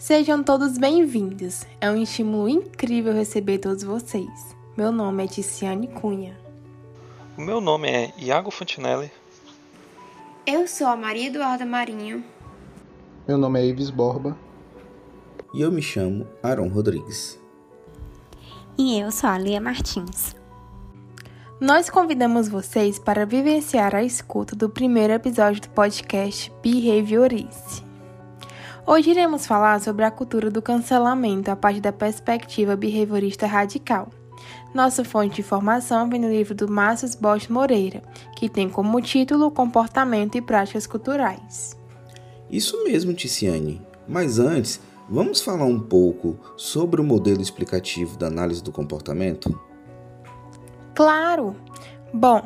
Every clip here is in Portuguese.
Sejam todos bem-vindos. É um estímulo incrível receber todos vocês. Meu nome é Ticiane Cunha. O meu nome é Iago Fontinelli. Eu sou a Maria Eduarda Marinho. Meu nome é Ives Borba. E eu me chamo Aaron Rodrigues. E eu sou a Lia Martins. Nós convidamos vocês para vivenciar a escuta do primeiro episódio do podcast Behaviorice. Hoje iremos falar sobre a cultura do cancelamento a partir da perspectiva behaviorista radical. Nossa fonte de informação vem no livro do Márcio Bosch Moreira, que tem como título Comportamento e Práticas Culturais. Isso mesmo, Ticiane. Mas antes, vamos falar um pouco sobre o modelo explicativo da análise do comportamento? Claro! Bom,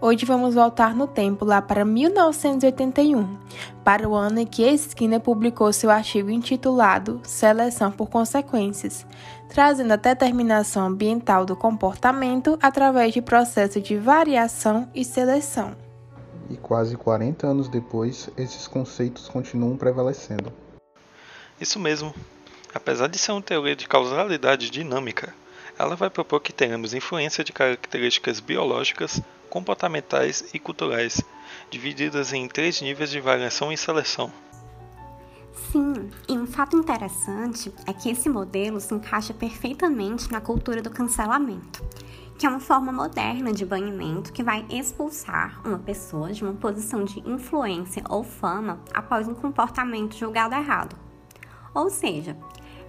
hoje vamos voltar no tempo lá para 1981, para o ano em que Skinner publicou seu artigo intitulado Seleção por Consequências, trazendo a determinação ambiental do comportamento através de processo de variação e seleção. E quase 40 anos depois, esses conceitos continuam prevalecendo. Isso mesmo. Apesar de ser uma teoria de causalidade dinâmica, ela vai propor que tenhamos influência de características biológicas, comportamentais e culturais, divididas em três níveis de variação e seleção. Sim, e um fato interessante é que esse modelo se encaixa perfeitamente na cultura do cancelamento, que é uma forma moderna de banimento que vai expulsar uma pessoa de uma posição de influência ou fama após um comportamento julgado errado. Ou seja,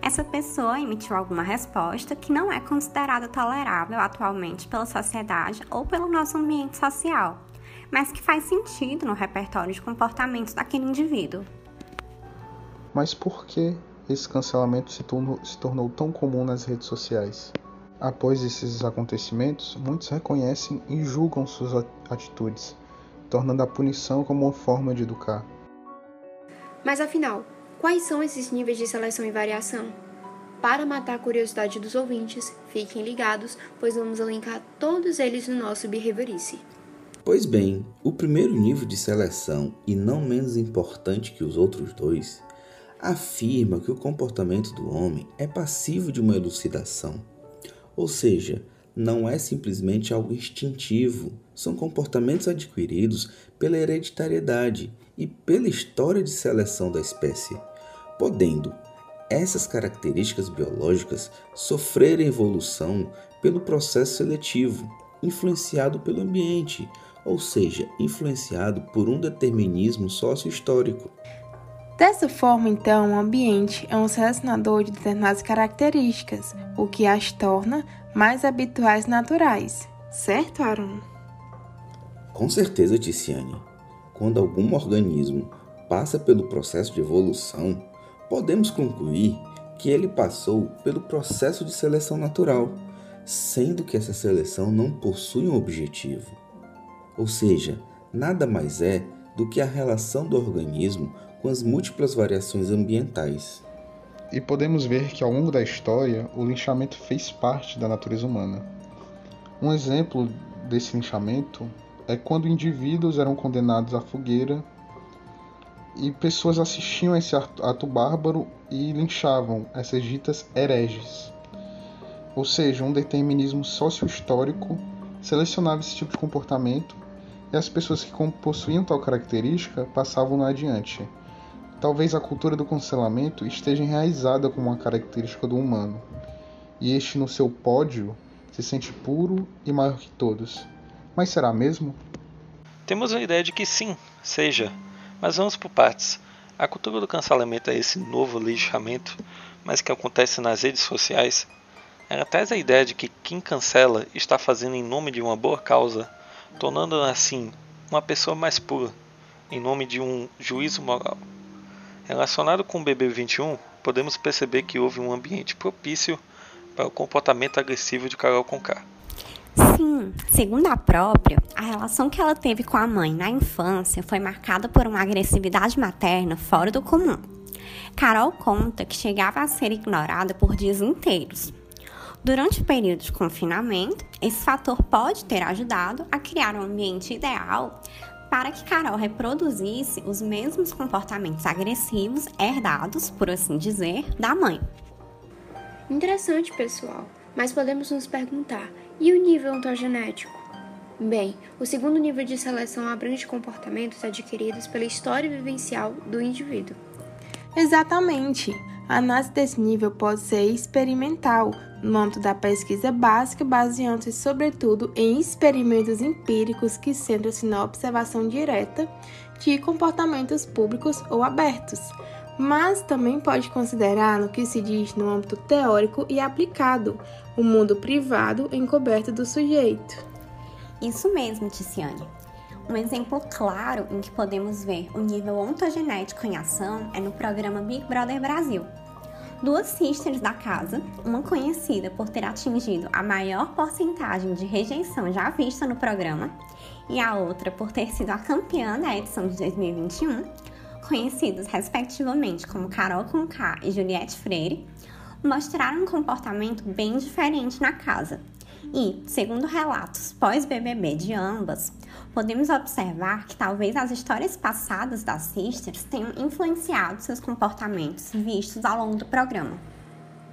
essa pessoa emitiu alguma resposta que não é considerada tolerável atualmente pela sociedade ou pelo nosso ambiente social, mas que faz sentido no repertório de comportamentos daquele indivíduo. Mas por que esse cancelamento se tornou, se tornou tão comum nas redes sociais? Após esses acontecimentos, muitos reconhecem e julgam suas atitudes, tornando a punição como uma forma de educar. Mas afinal, Quais são esses níveis de seleção e variação? Para matar a curiosidade dos ouvintes, fiquem ligados, pois vamos elencar todos eles no nosso Behaviorice. Pois bem, o primeiro nível de seleção, e não menos importante que os outros dois, afirma que o comportamento do homem é passivo de uma elucidação. Ou seja, não é simplesmente algo instintivo, são comportamentos adquiridos pela hereditariedade e pela história de seleção da espécie podendo essas características biológicas sofrerem evolução pelo processo seletivo, influenciado pelo ambiente, ou seja, influenciado por um determinismo sócio-histórico. Dessa forma, então, o ambiente é um selecionador de determinadas características, o que as torna mais habituais naturais. Certo, Aaron? Com certeza, Ticiane. Quando algum organismo passa pelo processo de evolução, podemos concluir que ele passou pelo processo de seleção natural, sendo que essa seleção não possui um objetivo. Ou seja, nada mais é do que a relação do organismo com as múltiplas variações ambientais. E podemos ver que ao longo da história o linchamento fez parte da natureza humana. Um exemplo desse linchamento é quando indivíduos eram condenados à fogueira e pessoas assistiam esse ato bárbaro e linchavam essas ditas hereges. Ou seja, um determinismo socio-histórico selecionava esse tipo de comportamento e as pessoas que possuíam tal característica passavam adiante. Talvez a cultura do cancelamento esteja enraizada como uma característica do humano, e este no seu pódio se sente puro e maior que todos. Mas será mesmo? Temos a ideia de que sim, seja, mas vamos por partes. A cultura do cancelamento é esse novo lixamento, mas que acontece nas redes sociais. Ela traz a ideia de que quem cancela está fazendo em nome de uma boa causa, tornando assim uma pessoa mais pura, em nome de um juízo moral. Relacionado com o BB21, podemos perceber que houve um ambiente propício para o comportamento agressivo de Carol Conká. Sim, segundo a própria, a relação que ela teve com a mãe na infância foi marcada por uma agressividade materna fora do comum. Carol conta que chegava a ser ignorada por dias inteiros. Durante o período de confinamento, esse fator pode ter ajudado a criar um ambiente ideal para que Carol reproduzisse os mesmos comportamentos agressivos herdados, por assim dizer, da mãe. Interessante, pessoal, mas podemos nos perguntar: e o nível ontogenético? Bem, o segundo nível de seleção abrange comportamentos adquiridos pela história vivencial do indivíduo. Exatamente. A análise desse nível pode ser experimental, no âmbito da pesquisa básica, baseando-se sobretudo em experimentos empíricos que centram-se na observação direta de comportamentos públicos ou abertos, mas também pode considerar no que se diz no âmbito teórico e aplicado, o mundo privado encoberto do sujeito. Isso mesmo, Ticiane. Um exemplo claro em que podemos ver o nível ontogenético em ação é no programa Big Brother Brasil. Duas sisters da casa, uma conhecida por ter atingido a maior porcentagem de rejeição já vista no programa, e a outra por ter sido a campeã da edição de 2021, conhecidos respectivamente como Carol Conká e Juliette Freire, mostraram um comportamento bem diferente na casa, e, segundo relatos pós-BBB de ambas, podemos observar que talvez as histórias passadas das sisters tenham influenciado seus comportamentos vistos ao longo do programa.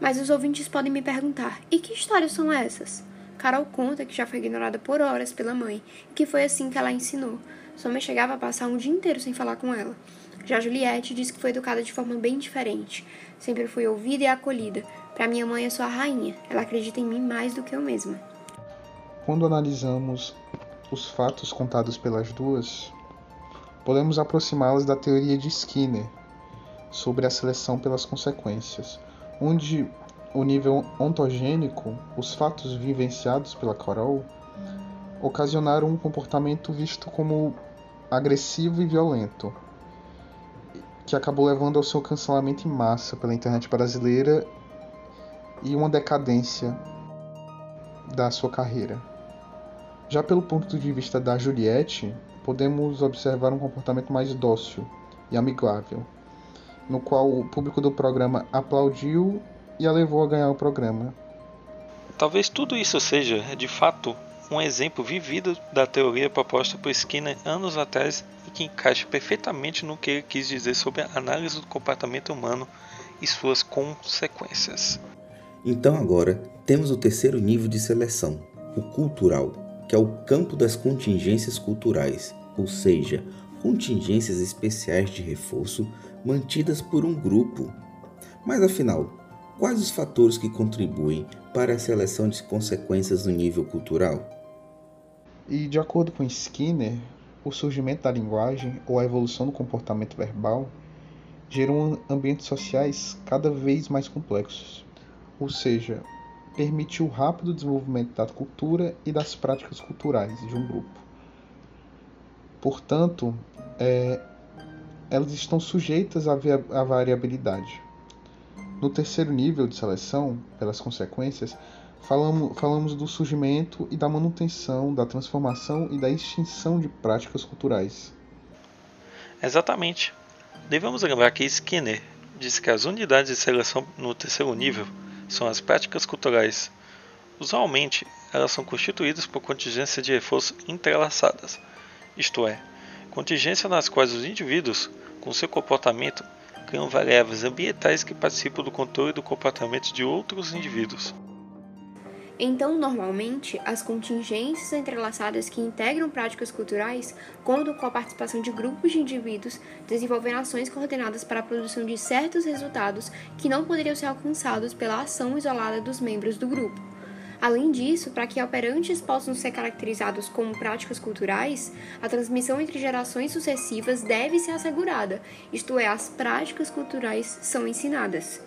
Mas os ouvintes podem me perguntar: e que histórias são essas? Carol conta que já foi ignorada por horas pela mãe e que foi assim que ela ensinou. Sua mãe chegava a passar um dia inteiro sem falar com ela. Já Juliette diz que foi educada de forma bem diferente. Sempre fui ouvida e acolhida, para minha mãe, eu sou a rainha. Ela acredita em mim mais do que eu mesma. Quando analisamos os fatos contados pelas duas, podemos aproximá-las da teoria de Skinner sobre a seleção pelas consequências, onde o nível ontogênico, os fatos vivenciados pela Carol, ocasionaram um comportamento visto como agressivo e violento, que acabou levando ao seu cancelamento em massa pela internet brasileira e uma decadência da sua carreira. Já pelo ponto de vista da Juliette, podemos observar um comportamento mais dócil e amigável, no qual o público do programa aplaudiu e a levou a ganhar o programa. Talvez tudo isso seja, de fato, um exemplo vivido da teoria proposta por Skinner anos atrás que encaixa perfeitamente no que ele quis dizer sobre a análise do comportamento humano e suas consequências. Então agora temos o terceiro nível de seleção, o cultural, que é o campo das contingências culturais, ou seja, contingências especiais de reforço mantidas por um grupo. Mas afinal, quais os fatores que contribuem para a seleção de consequências no nível cultural? E de acordo com Skinner, o surgimento da linguagem ou a evolução do comportamento verbal geram ambientes sociais cada vez mais complexos ou seja, permitir o rápido desenvolvimento da cultura e das práticas culturais de um grupo. Portanto, é, elas estão sujeitas à variabilidade. No terceiro nível de seleção, pelas consequências, falamos, falamos do surgimento e da manutenção, da transformação e da extinção de práticas culturais. Exatamente. Devemos lembrar que Skinner disse que as unidades de seleção no terceiro nível são as práticas culturais. Usualmente, elas são constituídas por contingências de reforço entrelaçadas, isto é, contingências nas quais os indivíduos, com seu comportamento, criam variáveis ambientais que participam do controle do comportamento de outros indivíduos. Então, normalmente, as contingências entrelaçadas que integram práticas culturais contam com a participação de grupos de indivíduos desenvolvendo ações coordenadas para a produção de certos resultados que não poderiam ser alcançados pela ação isolada dos membros do grupo. Além disso, para que operantes possam ser caracterizados como práticas culturais, a transmissão entre gerações sucessivas deve ser assegurada, isto é, as práticas culturais são ensinadas.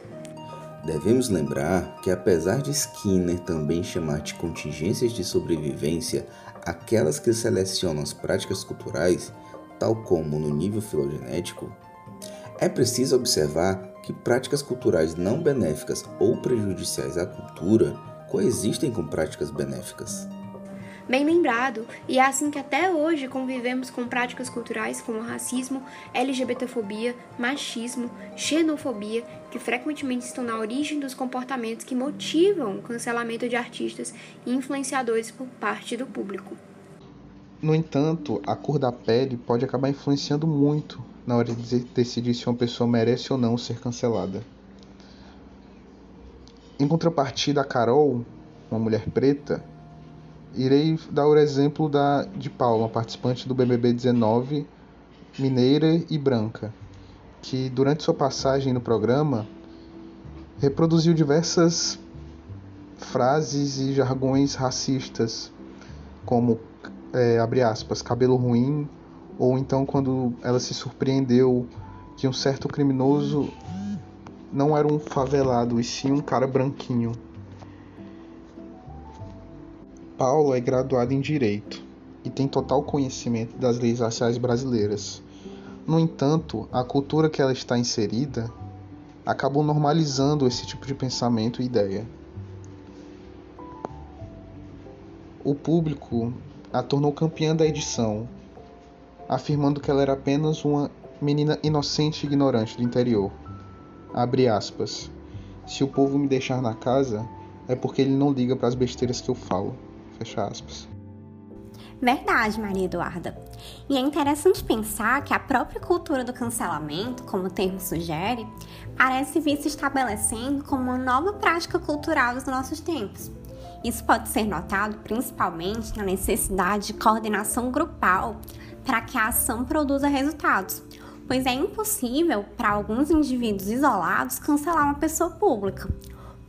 Devemos lembrar que, apesar de Skinner também chamar de contingências de sobrevivência aquelas que selecionam as práticas culturais, tal como no nível filogenético, é preciso observar que práticas culturais não benéficas ou prejudiciais à cultura coexistem com práticas benéficas. Bem lembrado, e é assim que até hoje convivemos com práticas culturais como racismo, LGBTfobia, machismo, xenofobia, que frequentemente estão na origem dos comportamentos que motivam o cancelamento de artistas e influenciadores por parte do público. No entanto, a cor da pele pode acabar influenciando muito na hora de decidir se uma pessoa merece ou não ser cancelada. Em contrapartida, a Carol, uma mulher preta, irei dar o exemplo da, de Paula, participante do BBB 19, mineira e branca, que durante sua passagem no programa reproduziu diversas frases e jargões racistas, como, é, abre aspas, cabelo ruim, ou então quando ela se surpreendeu que um certo criminoso não era um favelado, e sim um cara branquinho. Paulo é graduado em Direito e tem total conhecimento das leis raciais brasileiras. No entanto, a cultura que ela está inserida acabou normalizando esse tipo de pensamento e ideia. O público a tornou campeã da edição, afirmando que ela era apenas uma menina inocente e ignorante do interior. Abre aspas. Se o povo me deixar na casa, é porque ele não liga para as besteiras que eu falo. Fecha aspas. Verdade, Maria Eduarda. E é interessante pensar que a própria cultura do cancelamento, como o termo sugere, parece vir se estabelecendo como uma nova prática cultural dos nossos tempos. Isso pode ser notado principalmente na necessidade de coordenação grupal para que a ação produza resultados, pois é impossível para alguns indivíduos isolados cancelar uma pessoa pública.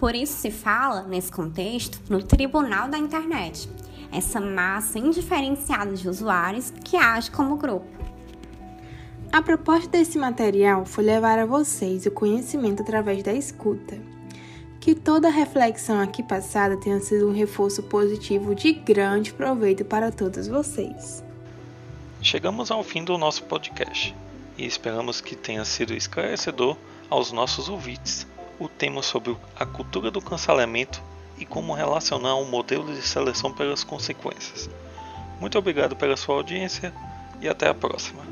Por isso se fala, nesse contexto, no tribunal da internet, essa massa indiferenciada de usuários que age como grupo. A proposta desse material foi levar a vocês o conhecimento através da escuta. Que toda a reflexão aqui passada tenha sido um reforço positivo de grande proveito para todos vocês. Chegamos ao fim do nosso podcast e esperamos que tenha sido esclarecedor aos nossos ouvintes o tema sobre a cultura do cancelamento e como relacionar um modelo de seleção pelas consequências. Muito obrigado pela sua audiência e até a próxima.